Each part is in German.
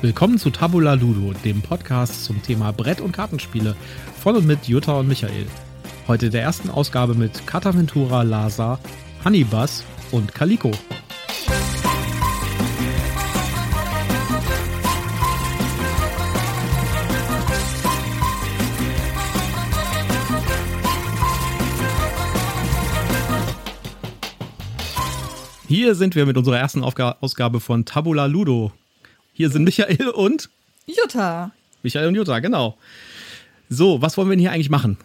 Willkommen zu Tabula Ludo, dem Podcast zum Thema Brett- und Kartenspiele von und mit Jutta und Michael. Heute der ersten Ausgabe mit Cataventura Lasa, Honeybus und Calico. Hier sind wir mit unserer ersten Aufga Ausgabe von Tabula Ludo. Hier sind Michael und Jutta. Michael und Jutta, genau. So, was wollen wir denn hier eigentlich machen?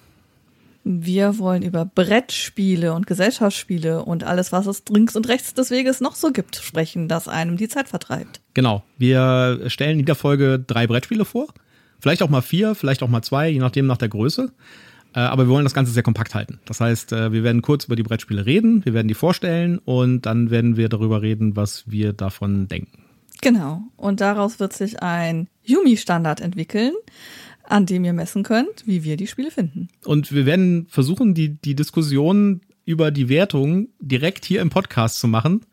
Wir wollen über Brettspiele und Gesellschaftsspiele und alles, was es links und rechts des Weges noch so gibt, sprechen, das einem die Zeit vertreibt. Genau. Wir stellen in jeder Folge drei Brettspiele vor. Vielleicht auch mal vier, vielleicht auch mal zwei, je nachdem nach der Größe. Äh, aber wir wollen das Ganze sehr kompakt halten. Das heißt, äh, wir werden kurz über die Brettspiele reden, wir werden die vorstellen und dann werden wir darüber reden, was wir davon denken. Genau. Und daraus wird sich ein Yumi-Standard entwickeln, an dem ihr messen könnt, wie wir die Spiele finden. Und wir werden versuchen, die, die Diskussion über die Wertung direkt hier im Podcast zu machen,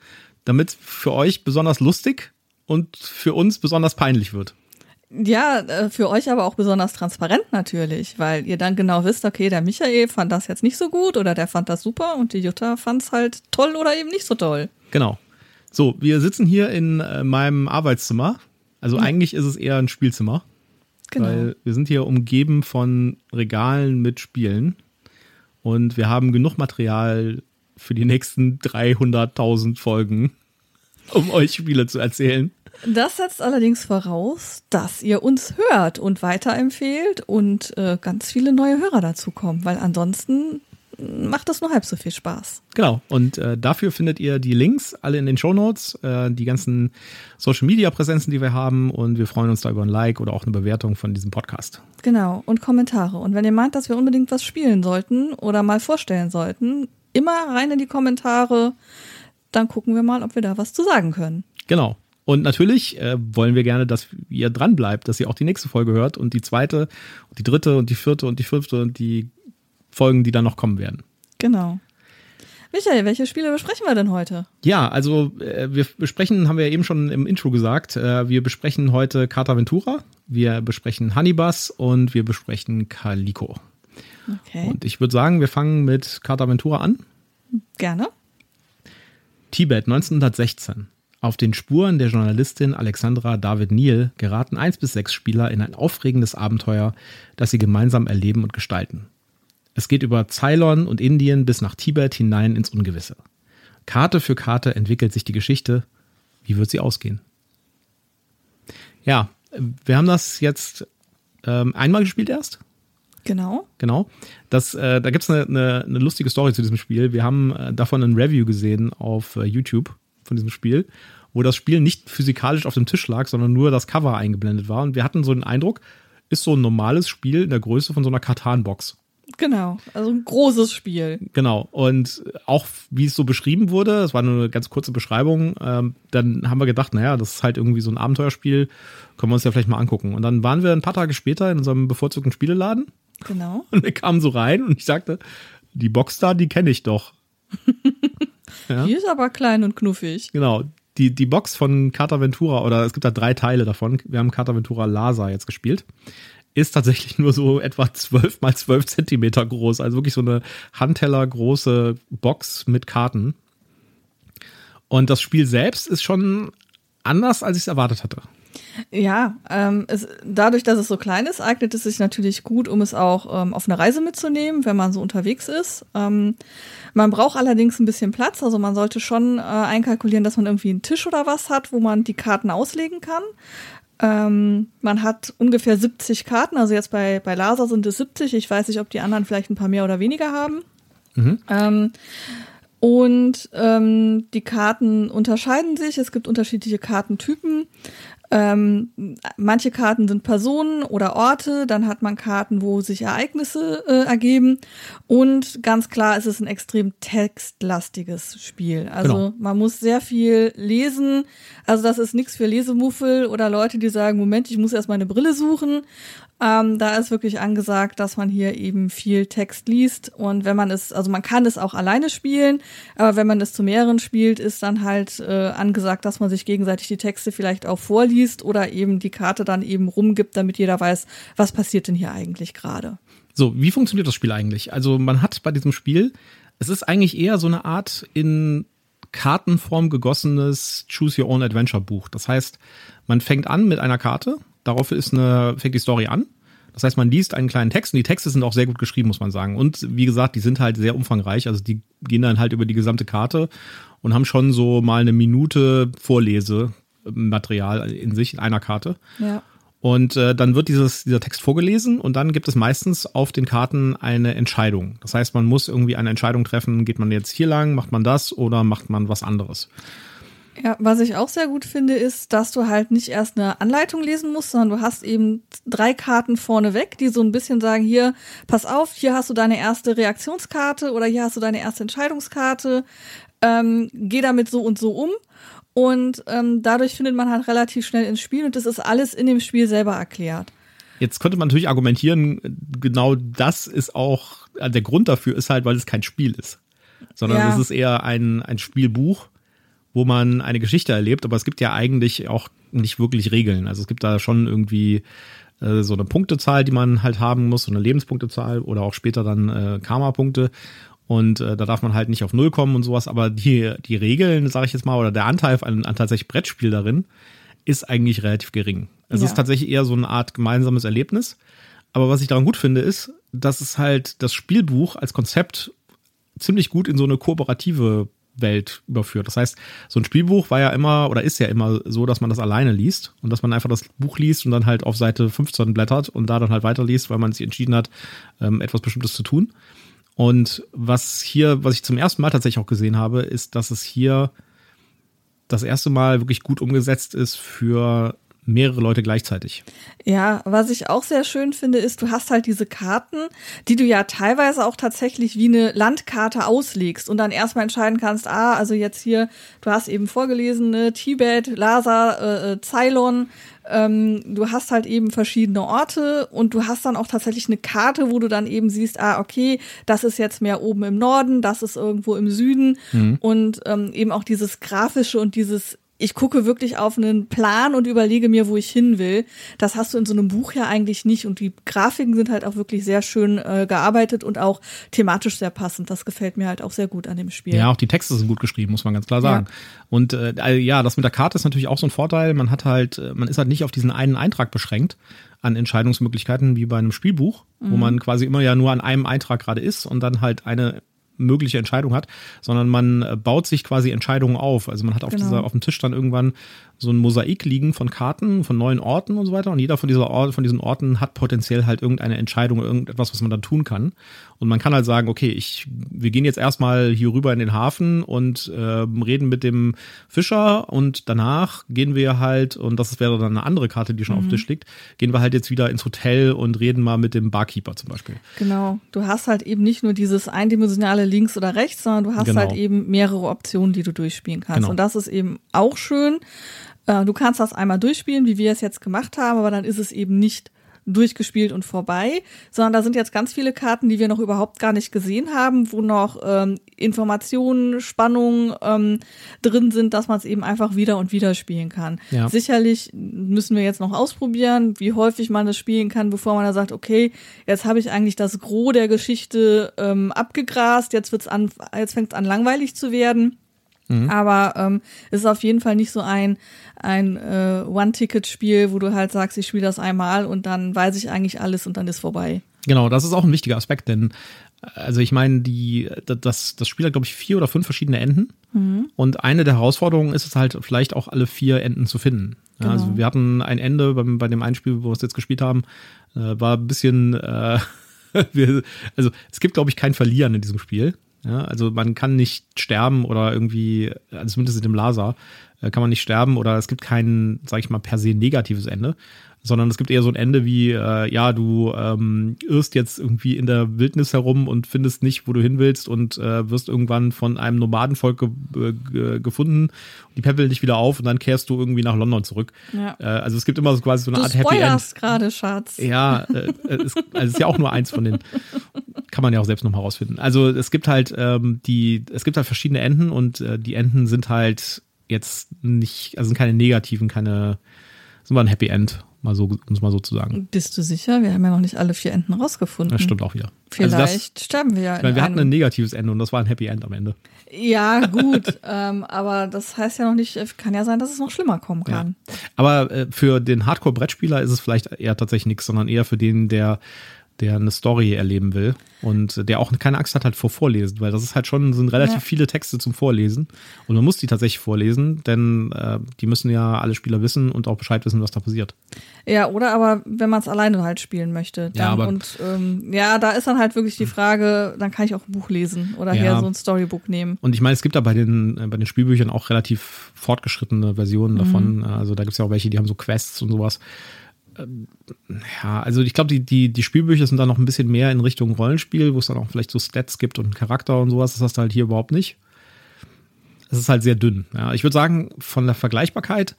damit für euch besonders lustig und für uns besonders peinlich wird. Ja, äh, für euch aber auch besonders transparent natürlich, weil ihr dann genau wisst, okay, der Michael fand das jetzt nicht so gut oder der fand das super und die Jutta fand es halt toll oder eben nicht so toll. Genau. So, wir sitzen hier in äh, meinem Arbeitszimmer. Also mhm. eigentlich ist es eher ein Spielzimmer. Genau. Weil wir sind hier umgeben von Regalen mit Spielen. Und wir haben genug Material für die nächsten 300.000 Folgen, um euch Spiele zu erzählen. Das setzt allerdings voraus, dass ihr uns hört und weiterempfehlt und äh, ganz viele neue Hörer dazukommen, weil ansonsten macht das nur halb so viel Spaß. Genau. Und äh, dafür findet ihr die Links alle in den Show Notes, äh, die ganzen Social Media Präsenzen, die wir haben. Und wir freuen uns da über ein Like oder auch eine Bewertung von diesem Podcast. Genau. Und Kommentare. Und wenn ihr meint, dass wir unbedingt was spielen sollten oder mal vorstellen sollten, immer rein in die Kommentare. Dann gucken wir mal, ob wir da was zu sagen können. Genau. Und natürlich äh, wollen wir gerne, dass ihr dran bleibt, dass ihr auch die nächste Folge hört und die zweite, und die dritte und die vierte und die fünfte und die Folgen, die dann noch kommen werden. Genau. Michael, welche Spiele besprechen wir denn heute? Ja, also äh, wir besprechen, haben wir ja eben schon im Intro gesagt, äh, wir besprechen heute Carta Ventura, wir besprechen Honeybus und wir besprechen Calico. Okay. Und ich würde sagen, wir fangen mit Carta Ventura an. Gerne. Tibet 1916. Auf den Spuren der Journalistin Alexandra David Neal geraten eins bis sechs Spieler in ein aufregendes Abenteuer, das sie gemeinsam erleben und gestalten. Es geht über Ceylon und Indien bis nach Tibet hinein ins Ungewisse. Karte für Karte entwickelt sich die Geschichte. Wie wird sie ausgehen? Ja, wir haben das jetzt ähm, einmal gespielt erst. Genau. Genau. Das, äh, da gibt es eine, eine, eine, lustige Story zu diesem Spiel. Wir haben äh, davon ein Review gesehen auf äh, YouTube von diesem Spiel, wo das Spiel nicht physikalisch auf dem Tisch lag, sondern nur das Cover eingeblendet war. Und wir hatten so den Eindruck, ist so ein normales Spiel in der Größe von so einer Katan-Box. Genau, also ein großes Spiel. Genau, und auch wie es so beschrieben wurde, es war nur eine ganz kurze Beschreibung, ähm, dann haben wir gedacht, naja, das ist halt irgendwie so ein Abenteuerspiel, können wir uns ja vielleicht mal angucken. Und dann waren wir ein paar Tage später in unserem bevorzugten Spieleladen. Genau. Und wir kamen so rein und ich sagte, die Box da, die kenne ich doch. ja? Die ist aber klein und knuffig. Genau, die, die Box von Carta Ventura, oder es gibt da drei Teile davon. Wir haben Carta Ventura Lasa jetzt gespielt ist tatsächlich nur so etwa 12 mal 12 Zentimeter groß. Also wirklich so eine Handteller große Box mit Karten. Und das Spiel selbst ist schon anders, als ich es erwartet hatte. Ja, ähm, es, dadurch, dass es so klein ist, eignet es sich natürlich gut, um es auch ähm, auf eine Reise mitzunehmen, wenn man so unterwegs ist. Ähm, man braucht allerdings ein bisschen Platz, also man sollte schon äh, einkalkulieren, dass man irgendwie einen Tisch oder was hat, wo man die Karten auslegen kann. Ähm, man hat ungefähr 70 Karten, also jetzt bei, bei Laser sind es 70. Ich weiß nicht, ob die anderen vielleicht ein paar mehr oder weniger haben. Mhm. Ähm, und ähm, die Karten unterscheiden sich. Es gibt unterschiedliche Kartentypen. Ähm, manche Karten sind Personen oder Orte, dann hat man Karten, wo sich Ereignisse äh, ergeben. Und ganz klar ist es ein extrem textlastiges Spiel. Also genau. man muss sehr viel lesen. Also das ist nichts für Lesemuffel oder Leute, die sagen, Moment, ich muss erst meine Brille suchen. Ähm, da ist wirklich angesagt, dass man hier eben viel Text liest und wenn man es, also man kann es auch alleine spielen, aber wenn man es zu mehreren spielt, ist dann halt äh, angesagt, dass man sich gegenseitig die Texte vielleicht auch vorliest vorliest oder eben die Karte dann eben rumgibt, damit jeder weiß, was passiert denn hier eigentlich gerade. So, wie funktioniert das Spiel eigentlich? Also man hat bei diesem Spiel, es ist eigentlich eher so eine Art in Kartenform gegossenes Choose Your Own Adventure Buch. Das heißt, man fängt an mit einer Karte, darauf ist eine, fängt die Story an. Das heißt, man liest einen kleinen Text und die Texte sind auch sehr gut geschrieben, muss man sagen. Und wie gesagt, die sind halt sehr umfangreich. Also die gehen dann halt über die gesamte Karte und haben schon so mal eine Minute Vorlesematerial in sich in einer Karte. Ja. Und äh, dann wird dieses, dieser Text vorgelesen und dann gibt es meistens auf den Karten eine Entscheidung. Das heißt, man muss irgendwie eine Entscheidung treffen, geht man jetzt hier lang, macht man das oder macht man was anderes. Ja, was ich auch sehr gut finde, ist, dass du halt nicht erst eine Anleitung lesen musst, sondern du hast eben drei Karten vorneweg, die so ein bisschen sagen, hier, pass auf, hier hast du deine erste Reaktionskarte oder hier hast du deine erste Entscheidungskarte, ähm, geh damit so und so um. Und ähm, dadurch findet man halt relativ schnell ins Spiel und das ist alles in dem Spiel selber erklärt. Jetzt könnte man natürlich argumentieren, genau das ist auch, der Grund dafür ist halt, weil es kein Spiel ist, sondern ja. es ist eher ein, ein Spielbuch, wo man eine Geschichte erlebt, aber es gibt ja eigentlich auch nicht wirklich Regeln. Also es gibt da schon irgendwie äh, so eine Punktezahl, die man halt haben muss, so eine Lebenspunktezahl oder auch später dann äh, Karma-Punkte. Und äh, da darf man halt nicht auf Null kommen und sowas. Aber die, die Regeln, sage ich jetzt mal, oder der Anteil an, an tatsächlich Brettspiel darin, ist eigentlich relativ gering. Es ja. ist tatsächlich eher so eine Art gemeinsames Erlebnis. Aber was ich daran gut finde, ist, dass es halt das Spielbuch als Konzept ziemlich gut in so eine kooperative Welt überführt. Das heißt, so ein Spielbuch war ja immer oder ist ja immer so, dass man das alleine liest und dass man einfach das Buch liest und dann halt auf Seite 15 blättert und da dann halt weiterliest, weil man sich entschieden hat, ähm, etwas Bestimmtes zu tun. Und was hier, was ich zum ersten Mal tatsächlich auch gesehen habe, ist, dass es hier das erste Mal wirklich gut umgesetzt ist für mehrere Leute gleichzeitig. Ja, was ich auch sehr schön finde, ist, du hast halt diese Karten, die du ja teilweise auch tatsächlich wie eine Landkarte auslegst und dann erstmal entscheiden kannst, ah, also jetzt hier, du hast eben vorgelesen, ne, Tibet, Lhasa, äh, äh Ceylon, ähm, du hast halt eben verschiedene Orte und du hast dann auch tatsächlich eine Karte, wo du dann eben siehst, ah, okay, das ist jetzt mehr oben im Norden, das ist irgendwo im Süden mhm. und ähm, eben auch dieses grafische und dieses ich gucke wirklich auf einen Plan und überlege mir, wo ich hin will. Das hast du in so einem Buch ja eigentlich nicht. Und die Grafiken sind halt auch wirklich sehr schön äh, gearbeitet und auch thematisch sehr passend. Das gefällt mir halt auch sehr gut an dem Spiel. Ja, auch die Texte sind gut geschrieben, muss man ganz klar sagen. Ja. Und äh, ja, das mit der Karte ist natürlich auch so ein Vorteil. Man hat halt, äh, man ist halt nicht auf diesen einen Eintrag beschränkt an Entscheidungsmöglichkeiten wie bei einem Spielbuch, mhm. wo man quasi immer ja nur an einem Eintrag gerade ist und dann halt eine mögliche Entscheidung hat, sondern man äh, baut sich quasi Entscheidungen auf. Also man hat auf, genau. dieser, auf dem Tisch dann irgendwann so ein Mosaik liegen von Karten, von neuen Orten und so weiter. Und jeder von, dieser Ort, von diesen Orten hat potenziell halt irgendeine Entscheidung, irgendetwas, was man dann tun kann. Und man kann halt sagen, okay, ich, wir gehen jetzt erstmal hier rüber in den Hafen und äh, reden mit dem Fischer und danach gehen wir halt, und das wäre dann eine andere Karte, die schon mhm. auf dem Tisch liegt, gehen wir halt jetzt wieder ins Hotel und reden mal mit dem Barkeeper zum Beispiel. Genau. Du hast halt eben nicht nur dieses eindimensionale links oder rechts, sondern du hast genau. halt eben mehrere Optionen, die du durchspielen kannst. Genau. Und das ist eben auch schön. Äh, du kannst das einmal durchspielen, wie wir es jetzt gemacht haben, aber dann ist es eben nicht durchgespielt und vorbei, sondern da sind jetzt ganz viele Karten, die wir noch überhaupt gar nicht gesehen haben, wo noch ähm, Informationen, Spannungen ähm, drin sind, dass man es eben einfach wieder und wieder spielen kann. Ja. Sicherlich müssen wir jetzt noch ausprobieren, wie häufig man das spielen kann, bevor man da sagt, okay, jetzt habe ich eigentlich das Gros der Geschichte ähm, abgegrast, jetzt wird's an, jetzt fängt es an langweilig zu werden. Mhm. Aber ähm, es ist auf jeden Fall nicht so ein, ein äh, One-Ticket-Spiel, wo du halt sagst, ich spiele das einmal und dann weiß ich eigentlich alles und dann ist vorbei. Genau, das ist auch ein wichtiger Aspekt, denn also ich meine, die, das, das Spiel hat, glaube ich, vier oder fünf verschiedene Enden. Mhm. Und eine der Herausforderungen ist es halt, vielleicht auch alle vier Enden zu finden. Genau. also wir hatten ein Ende beim, bei dem einen Spiel, wo wir es jetzt gespielt haben, äh, war ein bisschen, äh, wir, also es gibt, glaube ich, kein Verlieren in diesem Spiel. Ja, also man kann nicht sterben oder irgendwie, also zumindest in dem Laser, äh, kann man nicht sterben oder es gibt kein, sag ich mal, per se negatives Ende sondern es gibt eher so ein Ende wie, äh, ja, du ähm, irrst jetzt irgendwie in der Wildnis herum und findest nicht, wo du hin willst und äh, wirst irgendwann von einem Nomadenvolk ge ge gefunden. Die peppeln dich wieder auf und dann kehrst du irgendwie nach London zurück. Ja. Äh, also es gibt immer so quasi so eine du Art Happy End. gerade, Schatz. Ja, äh, es, also es ist ja auch nur eins von den kann man ja auch selbst noch herausfinden. Also es gibt halt ähm, die, es gibt halt verschiedene Enden und äh, die Enden sind halt jetzt nicht, also sind keine negativen, keine sind wir ein Happy End, mal so, um es mal so zu sagen. Bist du sicher? Wir haben ja noch nicht alle vier Enden rausgefunden. Das stimmt auch wieder. Vielleicht Also das, sterben wir ja. ich meine, wir hatten ein negatives Ende und das war ein Happy End am Ende. Ja, gut. ähm, aber das heißt ja noch nicht, kann ja sein, dass es noch schlimmer kommen kann. Aber äh, für den Hardcore-Brettspieler ist es vielleicht eher tatsächlich nichts, sondern eher für den, der, der eine Story erleben will und der auch keine Angst hat halt vor Vorlesen, weil das ist halt schon, sind relativ Ja. viele Texte zum Vorlesen und man muss die tatsächlich vorlesen, denn äh, die müssen ja alle Spieler wissen und auch Bescheid wissen, was da passiert. Ja, oder aber wenn man es alleine halt spielen möchte. Dann, Ja, aber- und ähm, ja, da ist dann halt wirklich die Frage, dann kann ich auch ein Buch lesen oder Ja. hier so ein Storybook nehmen. Und ich meine, es gibt da bei den, äh, bei den Spielbüchern auch relativ fortgeschrittene Versionen davon. Also da gibt es ja auch welche, die haben so Quests und sowas. Ja, also ich glaube, die, die, die Spielbücher sind da noch ein bisschen mehr in Richtung Rollenspiel, wo es dann auch vielleicht so Stats gibt und Charakter und sowas. Das hast du halt hier überhaupt nicht. Es ist halt sehr dünn. Ja, ich würde sagen, von der Vergleichbarkeit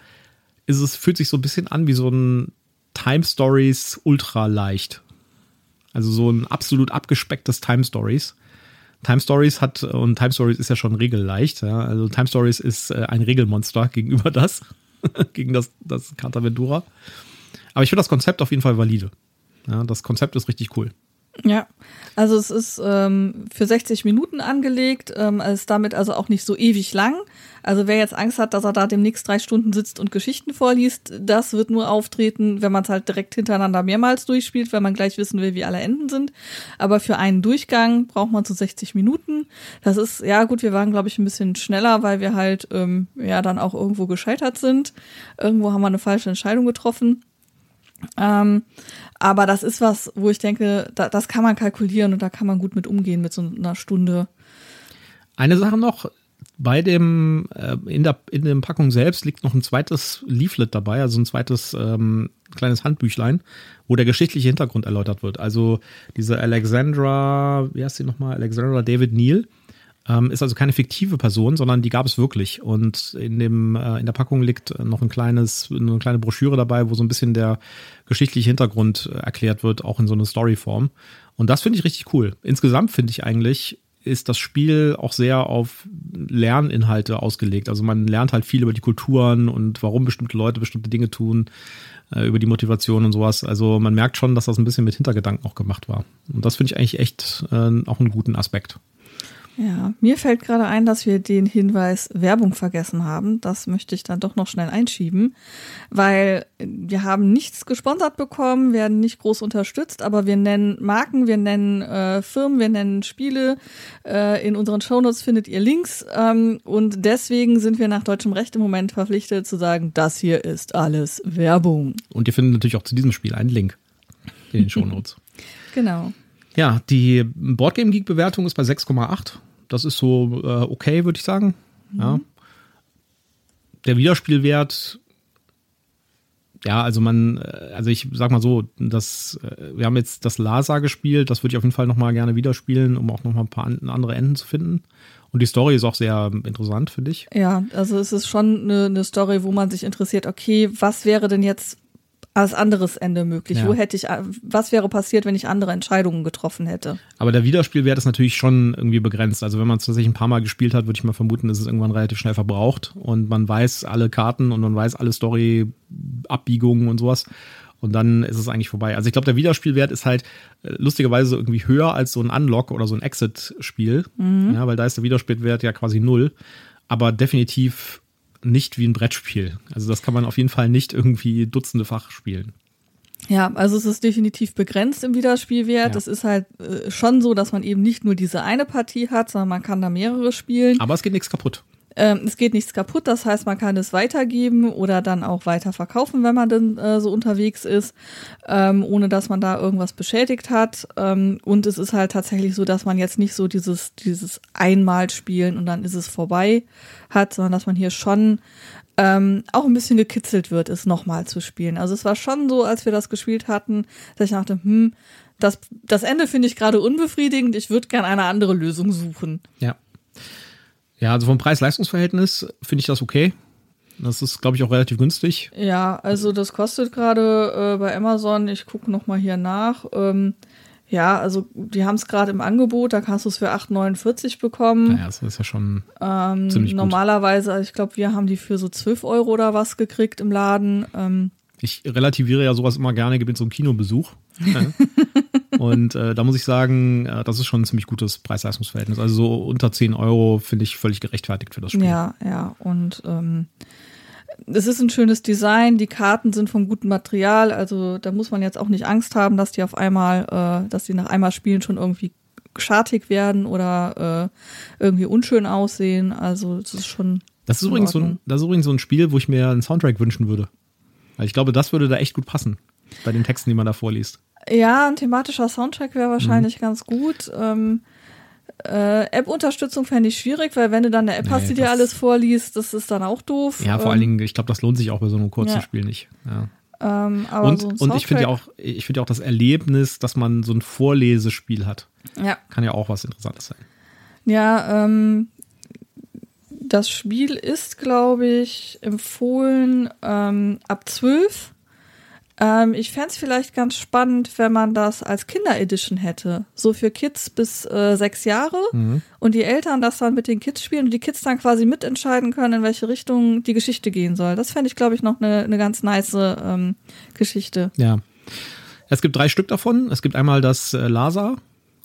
ist es, fühlt sich so ein bisschen an wie so ein Time Stories ultra leicht. Also so ein absolut abgespecktes Time Stories. Time Stories hat, und Time Stories ist ja schon regelleicht, ja. Also Time Stories ist äh, ein Regelmonster gegenüber das, gegen das, das Cartaventura. Aber ich finde das Konzept auf jeden Fall valide. Ja, das Konzept ist richtig cool. Ja, also es ist ähm, für 60 Minuten angelegt, ähm, ist damit also auch nicht so ewig lang. Also wer jetzt Angst hat, dass er da demnächst drei Stunden sitzt und Geschichten vorliest, das wird nur auftreten, wenn man es halt direkt hintereinander mehrmals durchspielt, weil man gleich wissen will, wie alle Enden sind. Aber für einen Durchgang braucht man so 60 Minuten. Das ist, ja gut, wir waren, glaube ich, ein bisschen schneller, weil wir halt ähm, ja dann auch irgendwo gescheitert sind. Irgendwo haben wir eine falsche Entscheidung getroffen. Ähm, aber das ist was, wo ich denke, da, das kann man kalkulieren und da kann man gut mit umgehen mit so einer Stunde. Eine Sache noch, bei dem, äh, in der, in der Packung selbst liegt noch ein zweites Leaflet dabei, also ein zweites ähm, kleines Handbüchlein, wo der geschichtliche Hintergrund erläutert wird. Also diese Alexandra, wie heißt sie nochmal? Alexandra David Neal. Ähm, ist also keine fiktive Person, sondern die gab es wirklich. Und in dem äh, in der Packung liegt noch ein kleines, eine kleine Broschüre dabei, wo so ein bisschen der geschichtliche Hintergrund äh, erklärt wird, auch in so einer Storyform. Und das finde ich richtig cool. Insgesamt finde ich eigentlich ist das Spiel auch sehr auf Lerninhalte ausgelegt. Also man lernt halt viel über die Kulturen und warum bestimmte Leute bestimmte Dinge tun, äh, über die Motivation und sowas. Also man merkt schon, dass das ein bisschen mit Hintergedanken auch gemacht war. Und das finde ich eigentlich echt äh, auch einen guten Aspekt. Ja, mir fällt gerade ein, dass wir den Hinweis Werbung vergessen haben. Das möchte ich dann doch noch schnell einschieben, weil wir haben nichts gesponsert bekommen, werden nicht groß unterstützt, aber wir nennen Marken, wir nennen äh, Firmen, wir nennen Spiele. Äh, in unseren Shownotes findet ihr Links ähm, und deswegen sind wir nach deutschem Recht im Moment verpflichtet zu sagen, das hier ist alles Werbung. Und ihr findet natürlich auch zu diesem Spiel einen Link in den Shownotes. Genau. Ja, die Boardgame Geek Bewertung ist bei 6,8. Das ist so äh, okay, würde ich sagen. Ja. Der Wiederspielwert, ja, also man, äh, also ich sag mal so, das, äh, wir haben jetzt das Lasa gespielt, das würde ich auf jeden Fall nochmal gerne wieder spielen, um auch nochmal ein paar an- andere Enden zu finden. Und die Story ist auch sehr interessant, finde ich. Ja, also es ist schon eine, eine Story, wo man sich interessiert, okay, was wäre denn jetzt als anderes Ende möglich? Ja. Wo hätte ich, was wäre passiert, wenn ich andere Entscheidungen getroffen hätte? Aber der Wiederspielwert ist natürlich schon irgendwie begrenzt. Also wenn man es tatsächlich ein paar Mal gespielt hat, würde ich mal vermuten, ist es irgendwann relativ schnell verbraucht und man weiß alle Karten und man weiß alle Story-Abbiegungen und sowas. Und dann ist es eigentlich vorbei. Also ich glaube, der Wiederspielwert ist halt äh, lustigerweise irgendwie höher als so ein Unlock oder so ein Exit-Spiel. Ja, weil da ist der Wiederspielwert ja quasi null. Aber definitiv nicht wie ein Brettspiel. Also das kann man auf jeden Fall nicht irgendwie dutzendefach spielen. Ja, also es ist definitiv begrenzt im Wiederspielwert. Ja. Es ist halt äh, schon so, dass man eben nicht nur diese eine Partie hat, sondern man kann da mehrere spielen. Aber es geht nichts kaputt. Ähm, es geht nichts kaputt, das heißt, man kann es weitergeben oder dann auch weiter verkaufen, wenn man dann äh, so unterwegs ist, ähm, ohne dass man da irgendwas beschädigt hat. Ähm, und es ist halt tatsächlich so, dass man jetzt nicht so dieses, dieses einmal spielen und dann ist es vorbei hat, sondern dass man hier schon ähm, auch ein bisschen gekitzelt wird, es nochmal zu spielen. Also es war schon so, als wir das gespielt hatten, dass ich dachte, hm, das, das Ende finde ich gerade unbefriedigend, ich würde gern eine andere Lösung suchen. Ja. Ja, also vom Preis-Leistungs-Verhältnis finde ich das okay. Das ist, glaube ich, auch relativ günstig. Ja, also das kostet gerade äh, bei Amazon, ich gucke noch mal hier nach. Ähm, ja, also die haben es gerade im Angebot, da kannst du es für 8,49 bekommen. Naja, das ist ja schon ähm, ziemlich gut. normalerweise, also ich glaube, wir haben die für so 12 Euro oder was gekriegt im Laden. Ähm, Ich relativiere ja sowas immer gerne, gebe so einen Kinobesuch. Und äh, da muss ich sagen, äh, das ist schon ein ziemlich gutes Preis-Leistungs-Verhältnis. Also so unter 10 Euro finde ich völlig gerechtfertigt für das Spiel. Ja, ja. Und ähm, es ist ein schönes Design, die Karten sind vom guten Material, also da muss man jetzt auch nicht Angst haben, dass die auf einmal, äh, dass die nach einmal spielen schon irgendwie schartig werden oder äh, irgendwie unschön aussehen. Also das ist schon. Das ist, übrigens so ein, das ist übrigens so ein Spiel, wo ich mir einen Soundtrack wünschen würde. Weil ich glaube, das würde da echt gut passen. Bei den Texten, die man da vorliest. Ja, ein thematischer Soundtrack wäre wahrscheinlich mhm. ganz gut. Ähm, äh, App-Unterstützung fände ich schwierig, weil wenn du dann eine App nee, hast, die dir alles vorliest, das ist dann auch doof. Ja, vor ähm, allen Dingen, ich glaube, das lohnt sich auch bei so einem kurzen ja. Spiel nicht. Ja. Ähm, und, so und ich finde ja auch, ich finde ja auch das Erlebnis, dass man so ein Vorlesespiel hat. Ja. Kann ja auch was Interessantes sein. Ja, ähm, das Spiel ist, glaube ich, empfohlen ähm, ab 12. Ähm, ich fände es vielleicht ganz spannend, wenn man das als Kinder-Edition hätte. So für Kids bis äh, sechs Jahre mhm. und die Eltern das dann mit den Kids spielen und die Kids dann quasi mitentscheiden können, in welche Richtung die Geschichte gehen soll. Das fände ich, glaube ich, noch eine, eine ganz nice ähm, Geschichte. Ja. Es gibt drei Stück davon. Es gibt einmal das äh, Lasa,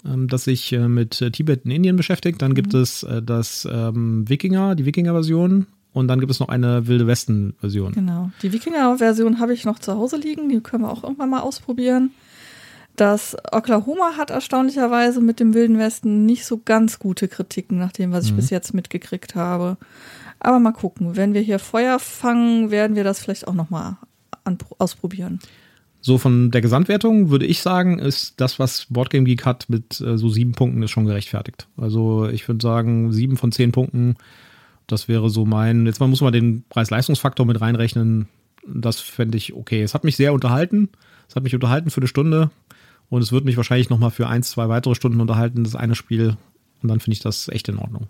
ähm, das sich äh, mit äh, Tibet in Indien beschäftigt. Dann gibt mhm. es äh, das ähm, Wikinger, die Wikinger-Version. Und dann gibt es noch eine Wilde Westen-Version. Genau. Die Wikinger-Version habe ich noch zu Hause liegen. Die können wir auch irgendwann mal ausprobieren. Das Oklahoma hat erstaunlicherweise mit dem Wilden Westen nicht so ganz gute Kritiken, nach dem, was ich mhm. bis jetzt mitgekriegt habe. Aber mal gucken. Wenn wir hier Feuer fangen, werden wir das vielleicht auch noch mal ausprobieren. So von der Gesamtwertung würde ich sagen, ist das, was Boardgame Geek hat mit äh, so sieben Punkten, ist schon gerechtfertigt. Also ich würde sagen, sieben von zehn Punkten das wäre so mein, jetzt muss man den Preis-Leistungsfaktor mit reinrechnen. Das fände ich okay. Es hat mich sehr unterhalten. Es hat mich unterhalten für eine Stunde. Und es wird mich wahrscheinlich nochmal für ein, zwei weitere Stunden unterhalten, das eine Spiel. Und dann finde ich das echt in Ordnung.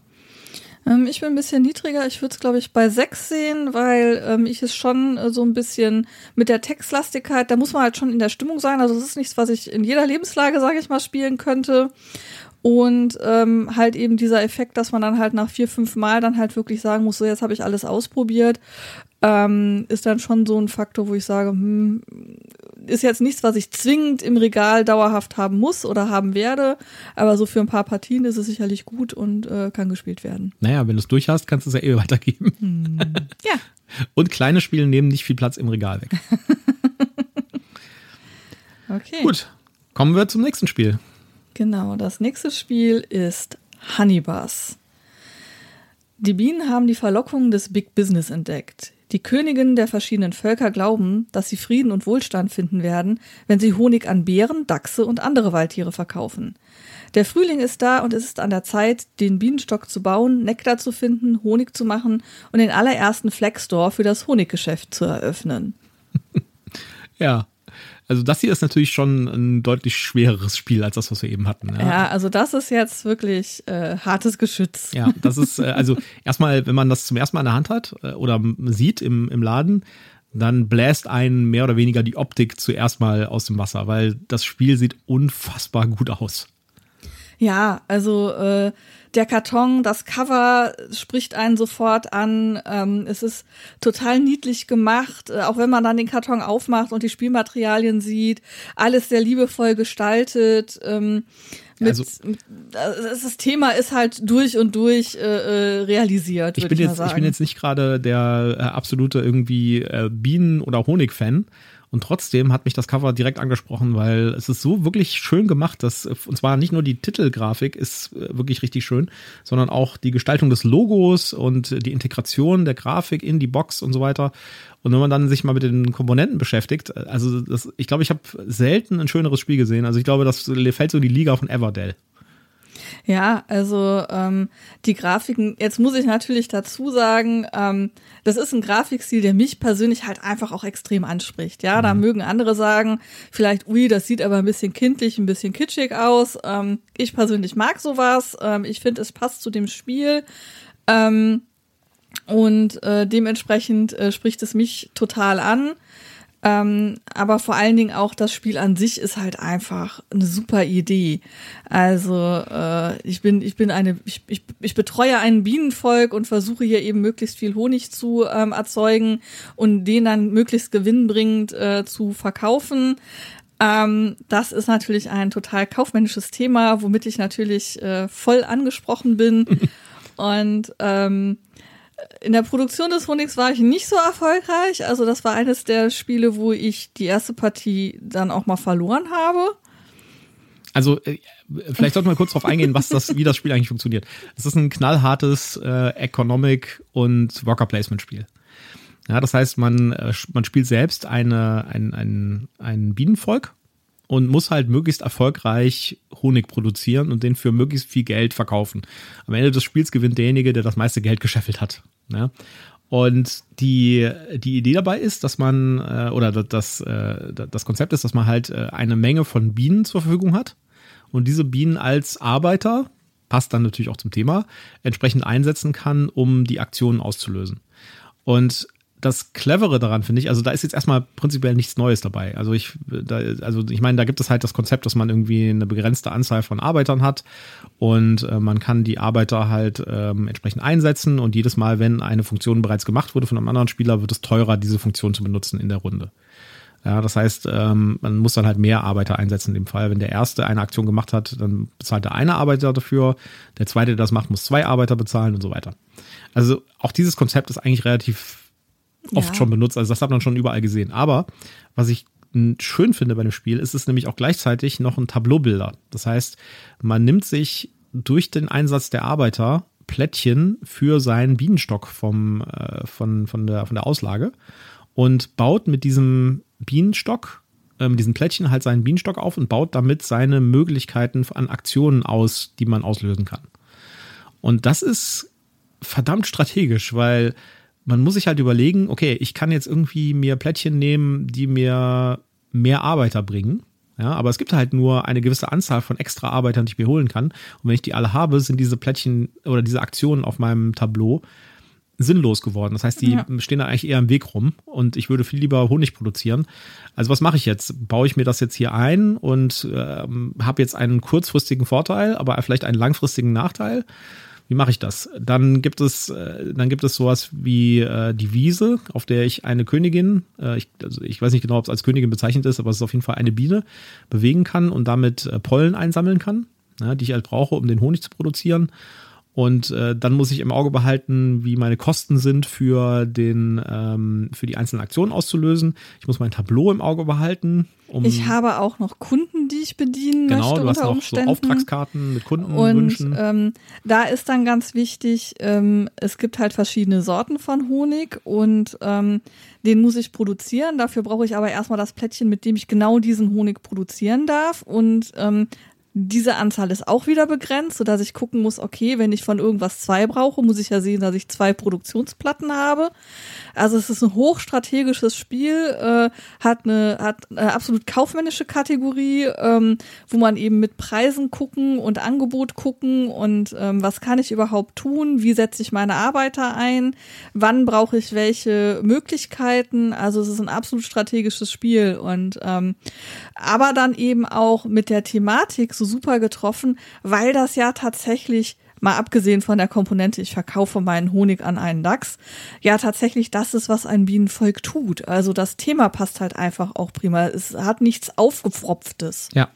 Ähm, ich bin ein bisschen niedriger. Ich würde es, glaube ich, bei sechs sehen, weil ähm, ich es schon äh, so ein bisschen mit der Textlastigkeit, da muss man halt schon in der Stimmung sein. Also es ist nichts, was ich in jeder Lebenslage, sage ich mal, spielen könnte. Und ähm, halt eben dieser Effekt, dass man dann halt nach vier, fünf Mal dann halt wirklich sagen muss, so jetzt habe ich alles ausprobiert, ähm, ist dann schon so ein Faktor, wo ich sage, hm, ist jetzt nichts, was ich zwingend im Regal dauerhaft haben muss oder haben werde, aber so für ein paar Partien ist es sicherlich gut und äh, kann gespielt werden. Naja, wenn du es durch hast, kannst du es ja eh weitergeben. Hm. Ja. und kleine Spiele nehmen nicht viel Platz im Regal weg. okay. Gut, kommen wir zum nächsten Spiel. Genau, das nächste Spiel ist Honeybus. Die Bienen haben die Verlockungen des Big Business entdeckt. Die Königinnen der verschiedenen Völker glauben, dass sie Frieden und Wohlstand finden werden, wenn sie Honig an Bären, Dachse und andere Waldtiere verkaufen. Der Frühling ist da und es ist an der Zeit, den Bienenstock zu bauen, Nektar zu finden, Honig zu machen und den allerersten Flagstore für das Honiggeschäft zu eröffnen. ja, also das hier ist natürlich schon ein deutlich schwereres Spiel als das, was wir eben hatten. Ja, ja also das ist jetzt wirklich äh, hartes Geschütz. Ja, das ist, äh, also erstmal, wenn man das zum ersten Mal in der Hand hat äh, oder sieht im, im Laden, dann bläst einen mehr oder weniger die Optik zuerst mal aus dem Wasser, weil das Spiel sieht unfassbar gut aus. Ja, also äh, der Karton, das Cover spricht einen sofort an. Ähm, es ist total niedlich gemacht, äh, auch wenn man dann den Karton aufmacht und die Spielmaterialien sieht. Alles sehr liebevoll gestaltet. Ähm, mit, also, mit, äh, das Thema ist halt durch und durch äh, äh realisiert. Ich bin, ich, jetzt, ich bin jetzt nicht gerade der äh, absolute irgendwie äh, Bienen- oder Honig-Fan. Und trotzdem hat mich das Cover direkt angesprochen, weil es ist so wirklich schön gemacht, dass, und zwar nicht nur die Titelgrafik ist äh, wirklich richtig schön, sondern auch die Gestaltung des Logos und die Integration der Grafik in die Box und so weiter. Und wenn man dann sich mal mit den Komponenten beschäftigt, äh, also das, ich glaube, ich habe selten ein schöneres Spiel gesehen. Also ich glaube, das fällt so in die Liga von Everdell. Ja, also ähm, die Grafiken, jetzt muss ich natürlich dazu sagen, ähm, das ist ein Grafikstil, der mich persönlich halt einfach auch extrem anspricht. Ja, mhm. da mögen andere sagen, vielleicht, ui, das sieht aber ein bisschen kindlich, ein bisschen kitschig aus. Ähm, ich persönlich mag sowas. Ähm, ich finde, es passt zu dem Spiel. Ähm, und äh, dementsprechend äh, spricht es mich total an. Ähm, aber vor allen Dingen auch das Spiel an sich ist halt einfach eine super Idee. Also äh, ich bin, ich bin eine, ich, ich, ich betreue ein Bienenvolk und versuche hier eben möglichst viel Honig zu ähm, erzeugen und den dann möglichst gewinnbringend äh, zu verkaufen. Ähm, das ist natürlich ein total kaufmännisches Thema, womit ich natürlich äh, voll angesprochen bin. und ähm, in der Produktion des Honigs war ich nicht so erfolgreich. Also das war eines der Spiele, wo ich die erste Partie dann auch mal verloren habe. Also äh, vielleicht sollten wir kurz darauf eingehen, was das, wie das Spiel eigentlich funktioniert. Es ist ein knallhartes äh, Economic und Worker Placement Spiel. Ja, das heißt, man, äh, man spielt selbst eine, ein, ein, ein Bienenvolk und muss halt möglichst erfolgreich Honig produzieren und den für möglichst viel Geld verkaufen. Am Ende des Spiels gewinnt derjenige, der das meiste Geld gescheffelt hat. Ja? Und die, die Idee dabei ist, dass man, äh, oder das, äh, das Konzept ist, dass man halt äh, eine Menge von Bienen zur Verfügung hat und diese Bienen als Arbeiter, passt dann natürlich auch zum Thema, entsprechend einsetzen kann, um die Aktionen auszulösen. Und das Clevere daran finde ich, also da ist jetzt erstmal prinzipiell nichts Neues dabei. Also ich, da, also ich meine, da gibt es halt das Konzept, dass man irgendwie eine begrenzte Anzahl von Arbeitern hat und äh, man kann die Arbeiter halt ähm, entsprechend einsetzen und jedes Mal, wenn eine Funktion bereits gemacht wurde von einem anderen Spieler, wird es teurer, diese Funktion zu benutzen in der Runde. Ja, das heißt, ähm, man muss dann halt mehr Arbeiter einsetzen in dem Fall. Wenn der erste eine Aktion gemacht hat, dann bezahlt der eine Arbeiter dafür, der zweite, der das macht, muss zwei Arbeiter bezahlen und so weiter. Also auch dieses Konzept ist eigentlich relativ oft ja. schon benutzt. Also das hat man schon überall gesehen. Aber was ich schön finde bei dem Spiel, ist es nämlich auch gleichzeitig noch ein Tableaubilder. Das heißt, man nimmt sich durch den Einsatz der Arbeiter Plättchen für seinen Bienenstock vom, äh, von, von, der, von der Auslage und baut mit diesem Bienenstock, äh, mit diesen Plättchen halt seinen Bienenstock auf und baut damit seine Möglichkeiten an Aktionen aus, die man auslösen kann. Und das ist verdammt strategisch, weil man muss sich halt überlegen, okay, ich kann jetzt irgendwie mir Plättchen nehmen, die mir mehr Arbeiter bringen. Ja, aber es gibt halt nur eine gewisse Anzahl von extra Arbeitern, die ich mir holen kann. Und wenn ich die alle habe, sind diese Plättchen oder diese Aktionen auf meinem Tableau sinnlos geworden. Das heißt, die ja. stehen da eigentlich eher im Weg rum und ich würde viel lieber Honig produzieren. Also was mache ich jetzt? Baue ich mir das jetzt hier ein und ähm, habe jetzt einen kurzfristigen Vorteil, aber vielleicht einen langfristigen Nachteil? Wie mache ich das? Dann gibt es, äh, dann gibt es sowas wie äh, die Wiese, auf der ich eine Königin, äh, ich, also ich weiß nicht genau, ob es als Königin bezeichnet ist, aber es ist auf jeden Fall eine Biene, bewegen kann und damit äh, Pollen einsammeln kann, ja, die ich halt brauche, um den Honig zu produzieren. Und äh, dann muss ich im Auge behalten, wie meine Kosten sind für den ähm, für die einzelnen Aktionen auszulösen. Ich muss mein Tableau im Auge behalten. Um ich habe auch noch Kunden, die ich bedienen genau, möchte. Genau, du hast noch Umständen. so Auftragskarten mit Kundenwünschen. Und ähm, da ist dann ganz wichtig, ähm, es gibt halt verschiedene Sorten von Honig und ähm, den muss ich produzieren. Dafür brauche ich aber erstmal das Plättchen, mit dem ich genau diesen Honig produzieren darf. Und ähm, diese Anzahl ist auch wieder begrenzt, sodass ich gucken muss, okay, wenn ich von irgendwas zwei brauche, muss ich ja sehen, dass ich zwei Produktionsplatten habe. Also es ist ein hochstrategisches Spiel, äh, hat eine hat eine absolut kaufmännische Kategorie, ähm, wo man eben mit Preisen gucken und Angebot gucken und ähm, was kann ich überhaupt tun, wie setze ich meine Arbeiter ein, wann brauche ich welche Möglichkeiten. Also es ist ein absolut strategisches Spiel und ähm, aber dann eben auch mit der Thematik so super getroffen, weil das ja tatsächlich mal abgesehen von der Komponente, ich verkaufe meinen Honig an einen Dachs, ja tatsächlich das ist, was ein Bienenvolk tut. Also das Thema passt halt einfach auch prima. Es hat nichts Aufgepfropftes. Ja.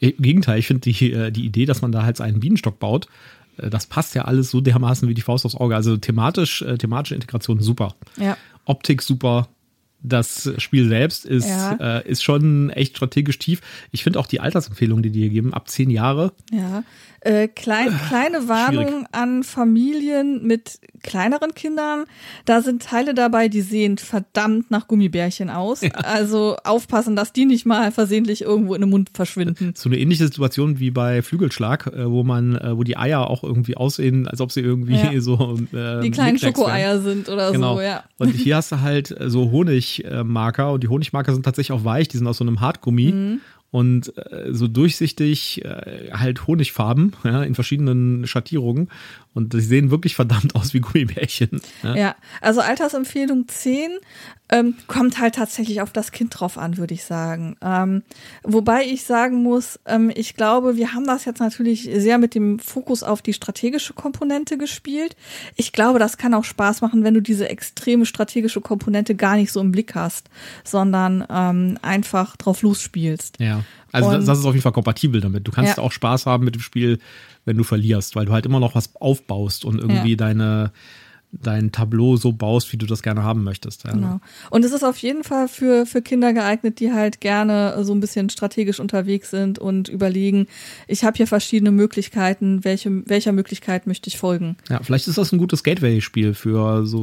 Im Gegenteil, ich finde die, äh, die Idee, dass man da halt einen Bienenstock baut, äh, das passt ja alles so dermaßen wie die Faust aufs Auge. Also thematisch, äh, thematische Integration super. Ja. Optik super, das Spiel selbst ist, ja. äh, ist schon echt strategisch tief. Ich finde auch die Altersempfehlungen, die die hier geben, ab zehn Jahre. Ja. Äh, klein, kleine Warnung Schwierig. an Familien mit kleineren Kindern. Da sind Teile dabei, die sehen verdammt nach Gummibärchen aus. Ja. Also aufpassen, dass die nicht mal versehentlich irgendwo in den Mund verschwinden. So eine ähnliche Situation wie bei Flügelschlag, äh, wo man, äh, wo die Eier auch irgendwie aussehen, als ob sie irgendwie ja. so äh, die kleinen Schokoeier sind oder genau. so, ja. Und hier hast du halt so Honigmarker und die Honigmarker sind tatsächlich auch weich, die sind aus so einem Hartgummi. Mhm und äh, so durchsichtig äh, halt Honigfarben ja, in verschiedenen Schattierungen und die sehen wirklich verdammt aus wie Gummibärchen. Ja, ja also Altersempfehlung 10. Ähm, kommt halt tatsächlich auf das Kind drauf an, würde ich sagen. Ähm, wobei ich sagen muss, ähm, ich glaube, wir haben das jetzt natürlich sehr mit dem Fokus auf die strategische Komponente gespielt. Ich glaube, das kann auch Spaß machen, wenn du diese extreme strategische Komponente gar nicht so im Blick hast, sondern ähm, einfach drauf losspielst. Ja. Also das, das ist auf jeden Fall kompatibel damit. Du kannst ja. auch Spaß haben mit dem Spiel, wenn du verlierst, weil du halt immer noch was aufbaust und irgendwie ja. deine dein Tableau so baust, wie du das gerne haben möchtest. Ja. Genau. Und es ist auf jeden Fall für, für Kinder geeignet, die halt gerne so ein bisschen strategisch unterwegs sind und überlegen, ich habe hier verschiedene Möglichkeiten, welche, welcher Möglichkeit möchte ich folgen. Ja, vielleicht ist das ein gutes Gateway-Spiel für so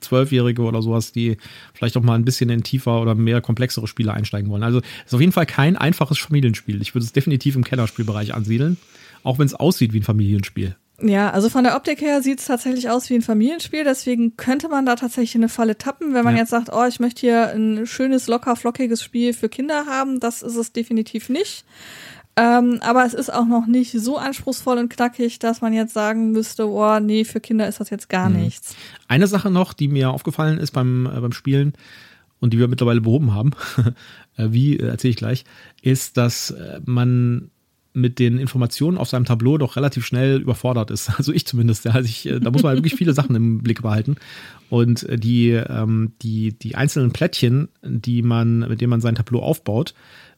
Zwölfjährige ja. oder sowas, die vielleicht auch mal ein bisschen in tiefer oder mehr komplexere Spiele einsteigen wollen. Also ist auf jeden Fall kein einfaches Familienspiel. Ich würde es definitiv im Kellerspielbereich ansiedeln, auch wenn es aussieht wie ein Familienspiel. Ja, also von der Optik her sieht es tatsächlich aus wie ein Familienspiel, deswegen könnte man da tatsächlich eine Falle tappen, wenn man ja. jetzt sagt, oh, ich möchte hier ein schönes, locker, flockiges Spiel für Kinder haben. Das ist es definitiv nicht. Ähm, aber es ist auch noch nicht so anspruchsvoll und knackig, dass man jetzt sagen müsste, oh, nee, für Kinder ist das jetzt gar mhm. nichts. Eine Sache noch, die mir aufgefallen ist beim, äh, beim Spielen und die wir mittlerweile behoben haben, äh, wie äh, erzähle ich gleich, ist, dass äh, man mit den Informationen auf seinem Tableau doch relativ schnell überfordert ist. Also ich zumindest. Also ich, äh, da muss man wirklich viele Sachen im Blick behalten. Und äh, die, ähm, die, die einzelnen Plättchen, die man, mit denen man sein Tableau aufbaut,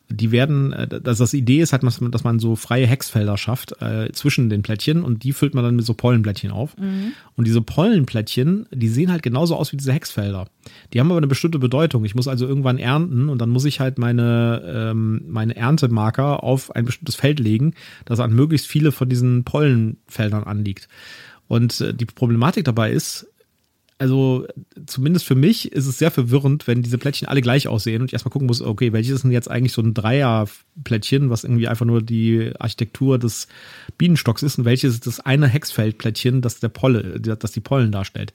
die werden, äh, dass das Idee ist halt, dass man so freie Hexfelder schafft äh, zwischen den Plättchen und die füllt man dann mit so Pollenplättchen auf. Mhm. Und diese Pollenplättchen, die sehen halt genauso aus wie diese Hexfelder. Die haben aber eine bestimmte Bedeutung. Ich muss also irgendwann ernten und dann muss ich halt meine, ähm, meine Erntemarker auf ein bestimmtes Feld legen, das an möglichst viele von diesen Pollenfeldern anliegt. Und äh, die Problematik dabei ist, also zumindest für mich ist es sehr verwirrend, wenn diese Plättchen alle gleich aussehen und ich erstmal gucken muss, okay, welches ist denn jetzt eigentlich so ein Dreierplättchen, was irgendwie einfach nur die Architektur des Bienenstocks ist und welches ist das eine Hexfeldplättchen, das der Polle, das die Pollen darstellt.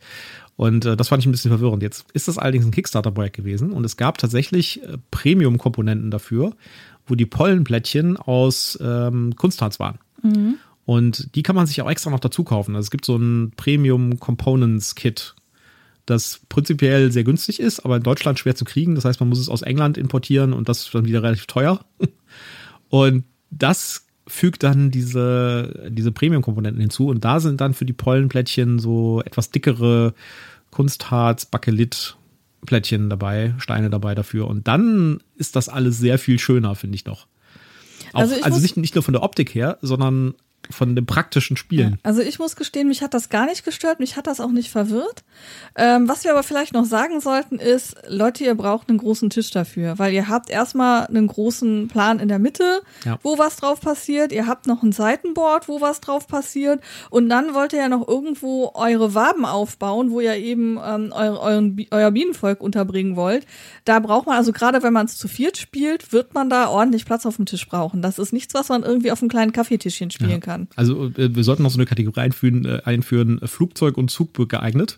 Und äh, das fand ich ein bisschen verwirrend. Jetzt ist das allerdings ein Kickstarter-Projekt gewesen und es gab tatsächlich äh, Premium-Komponenten dafür, wo die Pollenplättchen aus ähm, Kunstharz waren. Mhm. Und die kann man sich auch extra noch dazu kaufen. Also es gibt so ein Premium Components Kit, das prinzipiell sehr günstig ist, aber in Deutschland schwer zu kriegen. Das heißt, man muss es aus England importieren und das ist dann wieder relativ teuer. Und das fügt dann diese, diese Premium-Komponenten hinzu und da sind dann für die Pollenplättchen so etwas dickere Kunstharz, Bakelit, Plättchen dabei, Steine dabei dafür. Und dann ist das alles sehr viel schöner, finde ich doch. Auch, also, also nicht, nicht nur von der Optik her, sondern von dem praktischen Spielen. Ja, also ich muss gestehen, mich hat das gar nicht gestört, mich hat das auch nicht verwirrt. Ähm, was wir aber vielleicht noch sagen sollten ist, Leute, ihr braucht einen großen Tisch dafür, weil ihr habt erstmal einen großen Plan in der Mitte, ja. wo was drauf passiert, ihr habt noch ein Seitenboard, wo was drauf passiert und dann wollt ihr ja noch irgendwo eure Waben aufbauen, wo ihr eben ähm, eure, euren, euer Bienenvolk unterbringen wollt. Da braucht man, also gerade wenn man es zu viert spielt, wird man da ordentlich Platz auf dem Tisch brauchen. Das ist nichts, was man irgendwie auf einem kleinen Kaffeetischchen spielen ja. kann kann. Also äh, wir sollten noch so eine Kategorie einführen, äh, einführen Flugzeug und Zug geeignet.